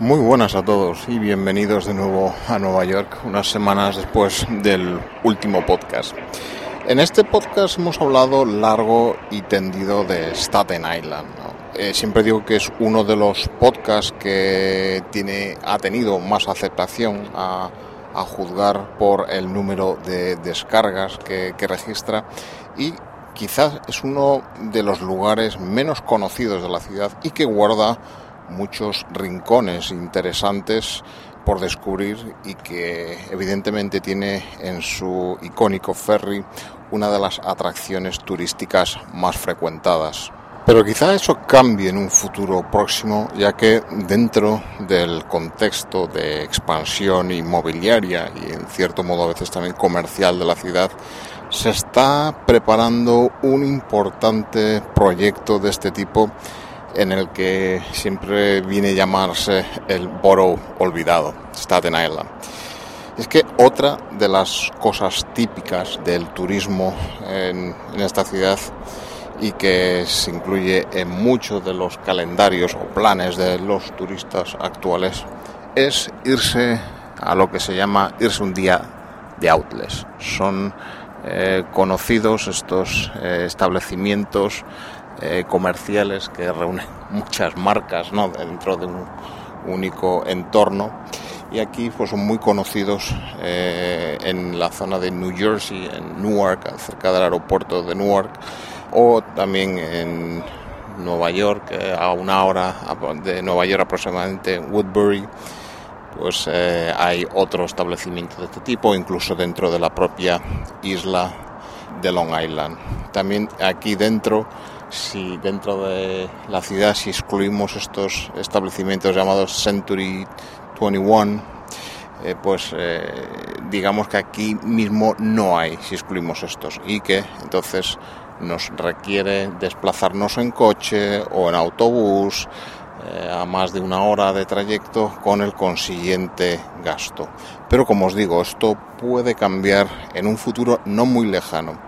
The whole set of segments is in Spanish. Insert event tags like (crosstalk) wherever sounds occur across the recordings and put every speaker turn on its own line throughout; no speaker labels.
Muy buenas a todos y bienvenidos de nuevo a Nueva York, unas semanas después del último podcast. En este podcast hemos hablado largo y tendido de Staten Island, ¿no? Eh, siempre digo que es uno de los podcasts que tiene, ha tenido más aceptación a, juzgar por el número de descargas que, registra y quizás es uno de los lugares menos conocidos de la ciudad y que guarda muchos rincones interesantes por descubrir y que evidentemente tiene en su icónico ferry una de las atracciones turísticas más frecuentadas. Pero quizá eso cambie en un futuro próximo, ya que dentro del contexto de expansión inmobiliaria y en cierto modo a veces también comercial de la ciudad, se está preparando un importante proyecto de este tipo en el que siempre viene a llamarse el Borough olvidado, Staten Island. Es que otra de las cosas típicas del turismo en, en esta ciudad y que se incluye en muchos de los calendarios o planes de los turistas actuales es irse a lo que se llama irse un día de outlets. Son eh, conocidos estos eh, establecimientos eh, comerciales que reúnen (laughs) muchas marcas ¿no? dentro de un único entorno y aquí pues son muy conocidos en la zona de New Jersey, en Newark, cerca del aeropuerto de Newark o también en Nueva York, eh, a una hora de Nueva York aproximadamente, en Woodbury, pues eh, hay otro establecimiento de este tipo, incluso dentro de la propia isla de Long Island. También aquí dentro, si dentro de la ciudad, si excluimos estos establecimientos llamados Century 21, eh, pues digamos que aquí mismo no hay, si excluimos estos, y que entonces nos requiere desplazarnos en coche o en autobús eh, a más de una hora de trayecto con el consiguiente gasto. Pero como os digo, esto puede cambiar en un futuro no muy lejano.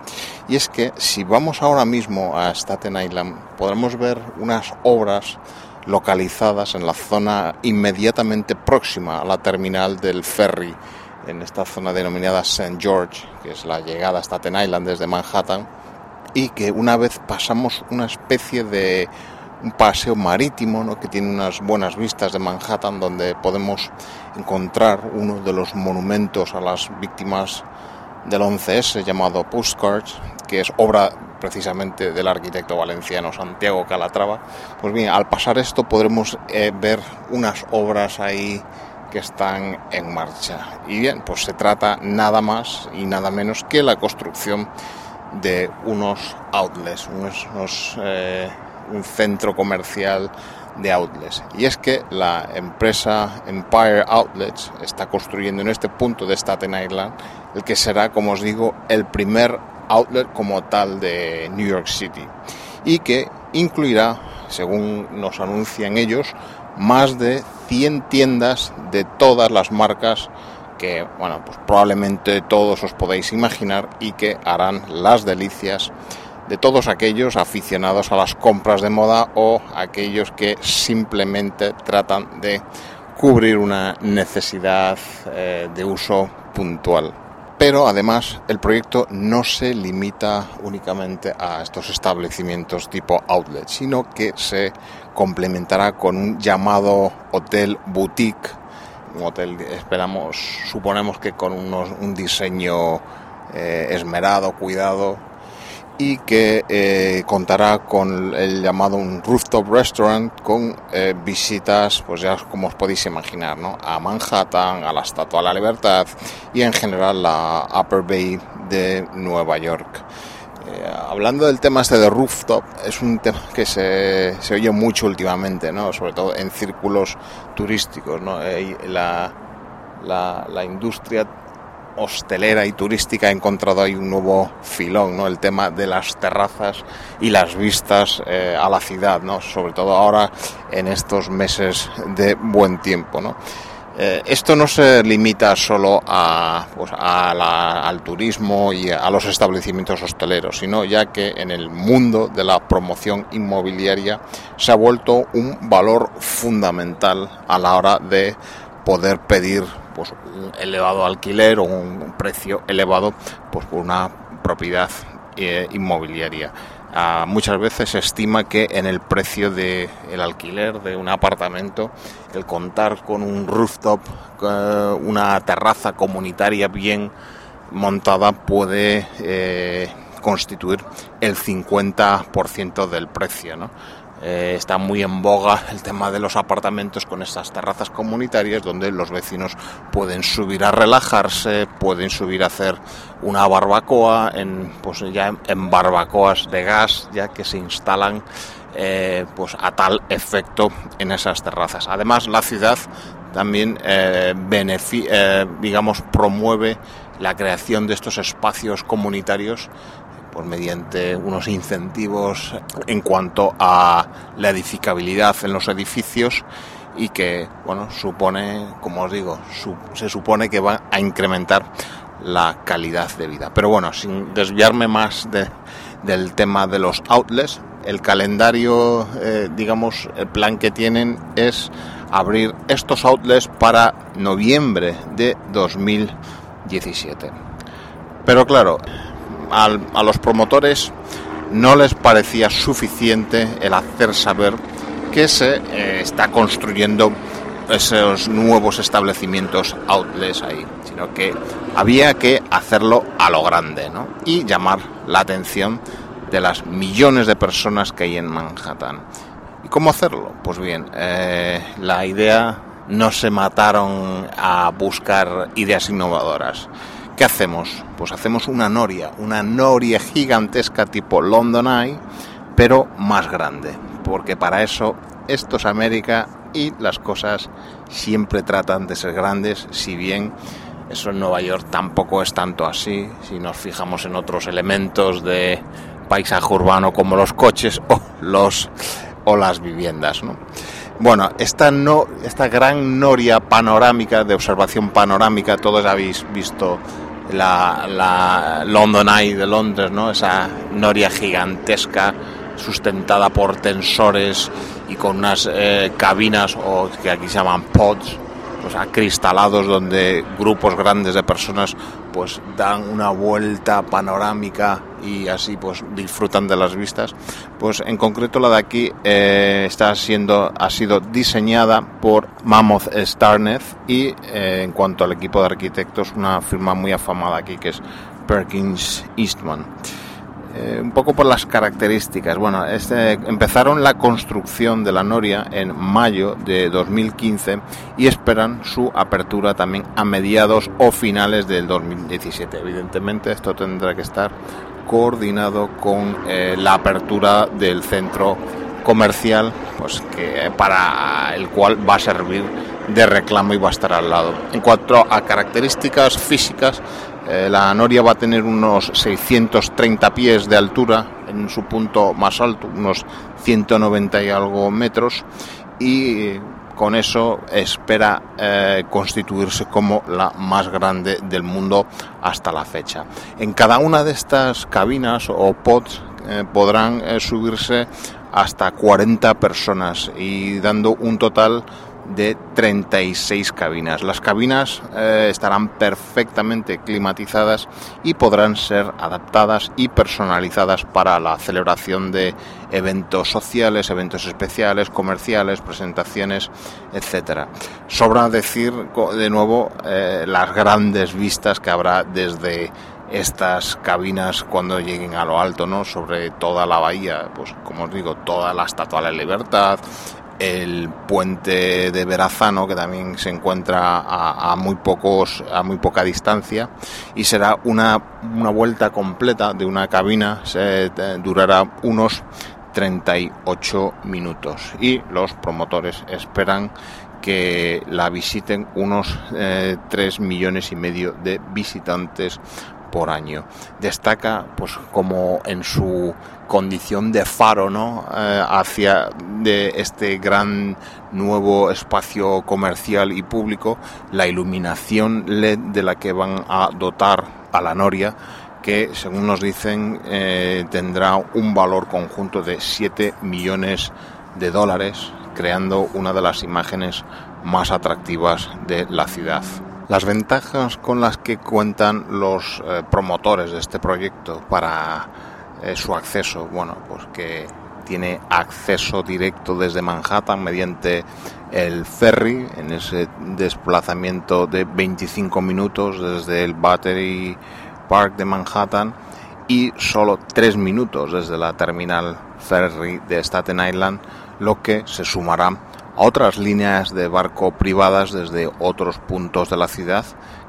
Y es que si vamos ahora mismo a Staten Island podremos ver unas obras localizadas en la zona inmediatamente próxima a la terminal del ferry, en esta zona denominada St. George, que es la llegada a Staten Island desde Manhattan y que una vez pasamos una especie de un paseo marítimo ¿no? que tiene unas buenas vistas de Manhattan donde podemos encontrar uno de los monumentos a las víctimas del 11S llamado Postcards, que es obra precisamente del arquitecto valenciano Santiago Calatrava. Pues bien, al pasar esto podremos eh, ver unas obras ahí que están en marcha. Y bien, pues se trata nada más y nada menos que la construcción de unos outlets, unos, eh, un centro comercial de outlets. Y es que la empresa Empire Outlets está construyendo en este punto de Staten Island el que será, como os digo, el primer outlet como tal de New York City y que incluirá, según nos anuncian ellos, más de 100 tiendas de todas las marcas que, bueno, pues probablemente todos os podéis imaginar y que harán las delicias de todos aquellos aficionados a las compras de moda o aquellos que simplemente tratan de cubrir una necesidad eh, de uso puntual. Pero además el proyecto no se limita únicamente a estos establecimientos tipo outlet, sino que se complementará con un llamado hotel boutique, un hotel, esperamos, suponemos que con un diseño eh, esmerado, cuidado, y que eh, contará con el llamado un rooftop restaurant con eh, visitas, pues ya como os podéis imaginar, ¿no? a Manhattan, a la Estatua de la Libertad y en general la Upper Bay de Nueva York. Eh, hablando del tema este de rooftop, es un tema que se, se oye mucho últimamente, ¿no? sobre todo en círculos turísticos. ¿no? la, la, la industria hostelera y turística ha encontrado ahí un nuevo filón, ¿no? El tema de las terrazas y las vistas eh, a la ciudad, ¿no? Sobre todo ahora en estos meses de buen tiempo, ¿no? Eh, esto no se limita solo a, pues, al turismo y a los establecimientos hosteleros, sino ya que en el mundo de la promoción inmobiliaria se ha vuelto un valor fundamental a la hora de poder pedir pues, un elevado alquiler o un precio elevado pues, por una propiedad eh, inmobiliaria. Ah, muchas veces se estima que en el precio del el alquiler de un apartamento, el contar con un rooftop, eh, una terraza comunitaria bien montada puede eh, constituir el 50% del precio. ¿no? Eh, está muy en boga el tema de los apartamentos con estas terrazas comunitarias donde los vecinos pueden subir a relajarse, pueden subir a hacer una barbacoa, en, pues ya en barbacoas de gas, ya que se instalan eh, pues a tal efecto en esas terrazas. Además, la ciudad también eh, digamos promueve la creación de estos espacios comunitarios pues mediante unos incentivos en cuanto a la edificabilidad en los edificios y que, bueno, supone, como os digo, se supone que va a incrementar la calidad de vida. Pero bueno, sin desviarme más del tema de los outlets, el calendario, eh, digamos, el plan que tienen es abrir estos outlets para noviembre de 2017. Pero claro, a los promotores no les parecía suficiente el hacer saber que se eh, está construyendo esos nuevos establecimientos outlets ahí, sino que había que hacerlo a lo grande ¿no? y llamar la atención de las millones de personas que hay en Manhattan. ¿Y cómo hacerlo? Pues bien, eh, la idea no se mataron a buscar ideas innovadoras ¿Qué hacemos? Pues hacemos una noria, una noria gigantesca tipo London Eye, pero más grande, porque para eso esto es América y las cosas siempre tratan de ser grandes, si bien eso en Nueva York tampoco es tanto así, si nos fijamos en otros elementos de paisaje urbano como los coches o los o las viviendas, ¿no? Bueno, esta, no, esta gran noria panorámica, de observación panorámica, todos habéis visto la, la London Eye de Londres, ¿no? esa noria gigantesca sustentada por tensores y con unas eh, cabinas o que aquí se llaman pods acristalados donde grupos grandes de personas pues dan una vuelta panorámica y así pues disfrutan de las vistas. Pues en concreto la de aquí eh, está siendo ha sido diseñada por Mammoth Starnet y eh, en cuanto al equipo de arquitectos una firma muy afamada aquí que es Perkins Eastman eh, un poco por las características. Bueno, este, empezaron la construcción de la Noria en mayo de 2015 y esperan su apertura también a mediados o finales del 2017. Evidentemente esto tendrá que estar coordinado con eh, la apertura del centro comercial, pues que para el cual va a servir de reclamo y va a estar al lado. En cuanto a características físicas, eh, la noria va a tener unos 630 pies de altura en su punto más alto, unos 190 y algo metros, y con eso espera eh, constituirse como la más grande del mundo hasta la fecha. En cada una de estas cabinas o pods eh, podrán subirse hasta 40 personas y dando un total de 36 cabinas. Las cabinas eh, estarán perfectamente climatizadas y podrán ser adaptadas y personalizadas para la celebración de eventos sociales, eventos especiales, comerciales, presentaciones, etcétera. Sobra decir de nuevo eh, las grandes vistas que habrá desde estas cabinas cuando lleguen a lo alto, ¿no? Sobre toda la bahía, pues como os digo, toda la Estatua de la Libertad, el puente de Verazano que también se encuentra a, muy pocos a muy poca distancia y será una, una vuelta completa de una cabina. Se eh, durará unos 38 minutos. Y los promotores esperan que la visiten unos 3 eh, millones y medio de visitantes por año. Destaca pues como en su condición de faro ¿no? Eh, hacia de este gran nuevo espacio comercial y público la iluminación LED de la que van a dotar a la Noria que según nos dicen eh, tendrá un valor conjunto de 7 millones de dólares creando una de las imágenes más atractivas de la ciudad. Las ventajas con las que cuentan los eh, promotores de este proyecto para eh, su acceso, bueno, pues que tiene acceso directo desde Manhattan mediante el ferry en ese desplazamiento de 25 minutos desde el Battery Park de Manhattan y solo 3 minutos desde la terminal ferry de Staten Island, lo que se sumará a otras líneas de barco privadas desde otros puntos de la ciudad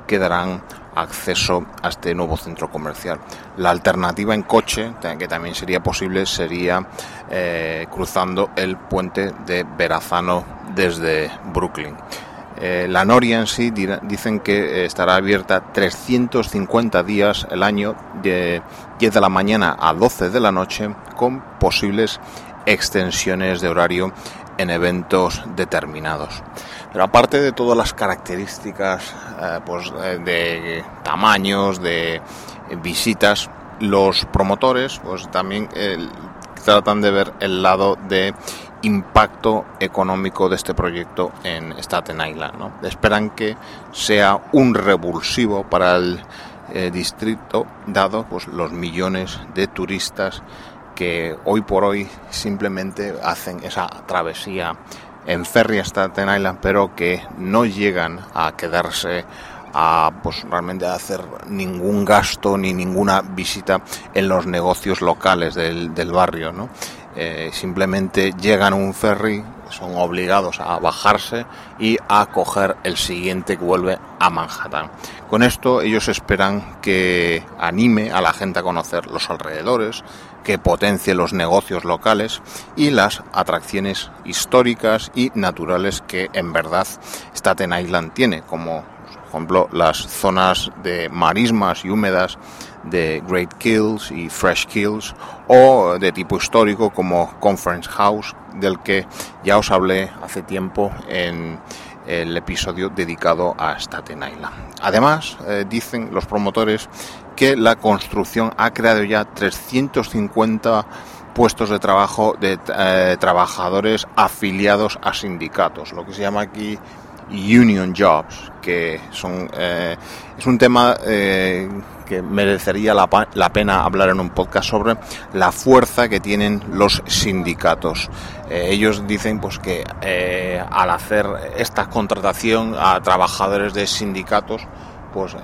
que darán acceso a este nuevo centro comercial. La alternativa en coche, que también sería posible, sería eh, cruzando el puente de Verazano desde Brooklyn. Eh, la Noria en sí dicen que estará abierta 350 días el año de 10 de la mañana a 12 de la noche con posibles extensiones de horario en eventos determinados. Pero aparte de todas las características eh, pues, eh, de tamaños, de visitas, los promotores pues también eh, tratan de ver el lado de impacto económico de este proyecto en Staten Island. Esperan que sea un revulsivo para el distrito, dado pues, los millones de turistas que hoy por hoy simplemente hacen esa travesía en ferry hasta Staten Island, pero que no llegan a quedarse a pues realmente a hacer ningún gasto ni ninguna visita en los negocios locales del, barrio, ¿no? Eh, simplemente llegan a un ferry, son obligados a bajarse y a coger el siguiente que vuelve a Manhattan. Con esto ellos esperan que anime a la gente a conocer los alrededores, que potencie los negocios locales y las atracciones históricas y naturales que en verdad Staten Island tiene, como por ejemplo las zonas de marismas y húmedas de Great Kills y Fresh Kills o de tipo histórico como Conference House del que ya os hablé hace tiempo en el episodio dedicado a Staten Island. Además, eh, dicen los promotores que la construcción ha creado ya 350 puestos de trabajo de eh, trabajadores afiliados a sindicatos, lo que se llama aquí union jobs, que son eh, es un tema que merecería la, pena hablar en un podcast sobre la fuerza que tienen los sindicatos. ellos dicen pues que al hacer esta contratación a trabajadores de sindicatos, pues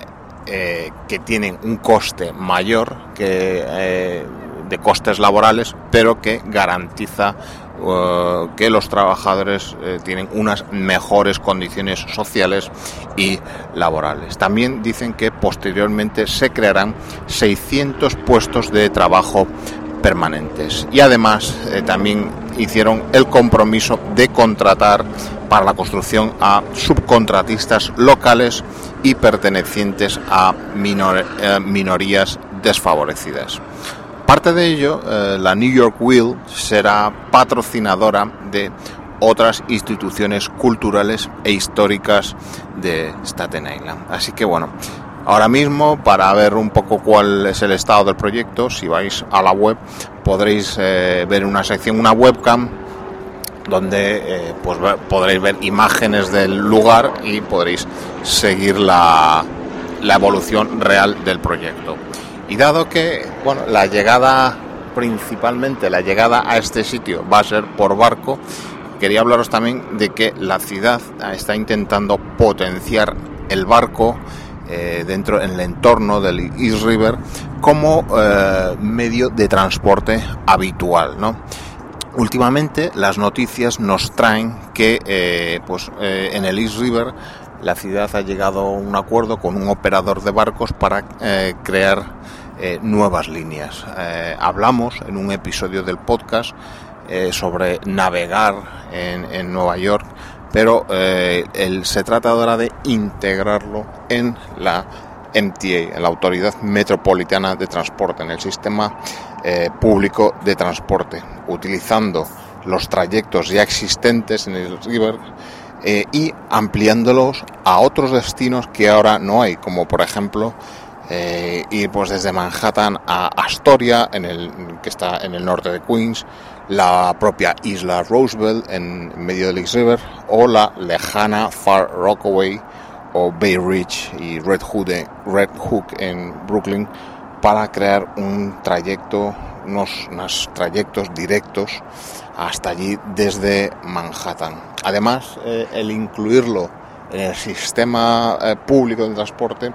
eh, que tienen un coste mayor que eh, de costes laborales, pero que garantiza eh, que los trabajadores tienen unas mejores condiciones sociales y laborales. También dicen que posteriormente se crearán 600 puestos de trabajo permanentes y además también hicieron el compromiso de contratar para la construcción a subcontratistas locales y pertenecientes a eh, minorías desfavorecidas. Parte de ello, eh, la New York Wheel será patrocinadora de otras instituciones culturales e históricas de Staten Island. Así que bueno, ahora mismo para ver un poco cuál es el estado del proyecto, si vais a la web podréis eh, ver una sección, una webcam donde eh, pues podréis ver imágenes del lugar y podréis seguir la evolución real del proyecto. Y dado que bueno, la llegada principalmente la llegada a este sitio va a ser por barco, quería hablaros también de que la ciudad está intentando potenciar el barco eh, dentro en el entorno del East River como eh, medio de transporte habitual, ¿no? Últimamente las noticias nos traen que eh, pues, en el East River la ciudad ha llegado a un acuerdo con un operador de barcos para crear eh, nuevas líneas. Eh, hablamos en un episodio del podcast eh, sobre navegar en, Nueva York, pero se trata ahora de integrarlo en la MTA, en la Autoridad Metropolitana de Transporte, en el sistema público de transporte, utilizando los trayectos ya existentes en el River y ampliándolos a otros destinos que ahora no hay, como por ejemplo eh, ir pues desde Manhattan a Astoria, en el, que está en el norte de Queens, la propia isla Roosevelt en medio del East River, o la lejana Far Rockaway o Bay Ridge y Red Hook, Red Hook en Brooklyn para crear un trayecto, unos, trayectos directos hasta allí desde Manhattan. Además, eh, el incluirlo el sistema eh, público de transporte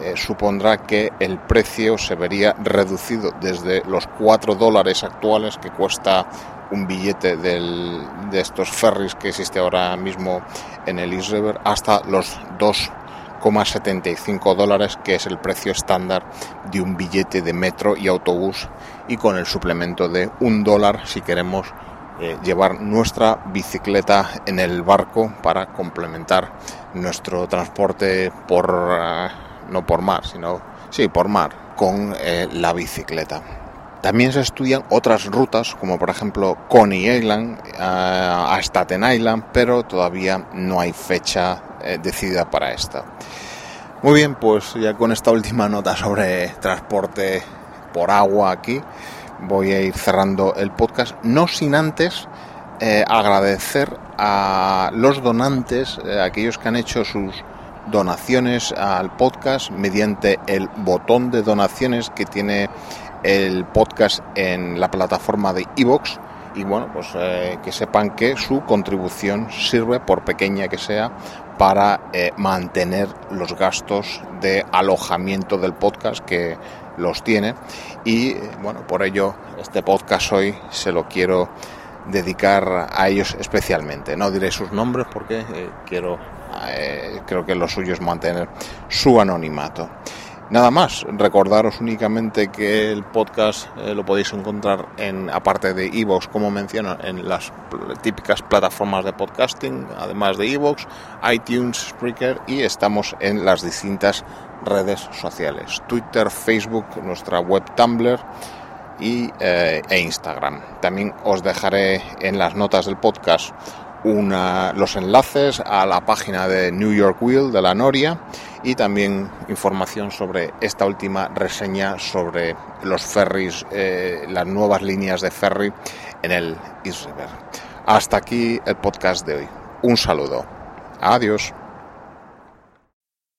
eh, supondrá que el precio se vería reducido desde los 4 dólares actuales que cuesta un billete de estos ferries que existe ahora mismo en el East River hasta los 2,75 dólares que es el precio estándar de un billete de metro y autobús y con el suplemento de un dólar si queremos eh, llevar nuestra bicicleta en el barco para complementar nuestro transporte por eh, no por mar, sino sí, por mar, con eh, la bicicleta. También se estudian otras rutas, como por ejemplo Coney Island eh, a Staten Island, pero todavía no hay fecha decidida para esta. Muy bien, pues ya con esta última nota sobre transporte por agua aquí, voy a ir cerrando el podcast, no sin antes agradecer a los donantes, aquellos que han hecho sus donaciones al podcast mediante el botón de donaciones que tiene el podcast en la plataforma de iVoox. Y bueno, pues eh, que sepan que su contribución sirve, por pequeña que sea, para eh, mantener los gastos de alojamiento del podcast que los tiene y bueno, por ello este podcast hoy se lo quiero dedicar a ellos especialmente. No diré sus nombres porque eh, quiero eh, creo que lo suyo es mantener su anonimato. Nada más, recordaros únicamente que el podcast eh, lo podéis encontrar en, aparte de Evox, como menciono, en las típicas plataformas de podcasting, además de Evox, iTunes, Spreaker y estamos en las distintas redes sociales, Twitter, Facebook, nuestra web Tumblr y, eh, e Instagram. También os dejaré en las notas del podcast los enlaces a la página de New York Wheel de la Noria y también información sobre esta última reseña sobre los ferries, eh, las nuevas líneas de ferry en el East River. Hasta aquí el podcast de hoy. Un saludo. Adiós.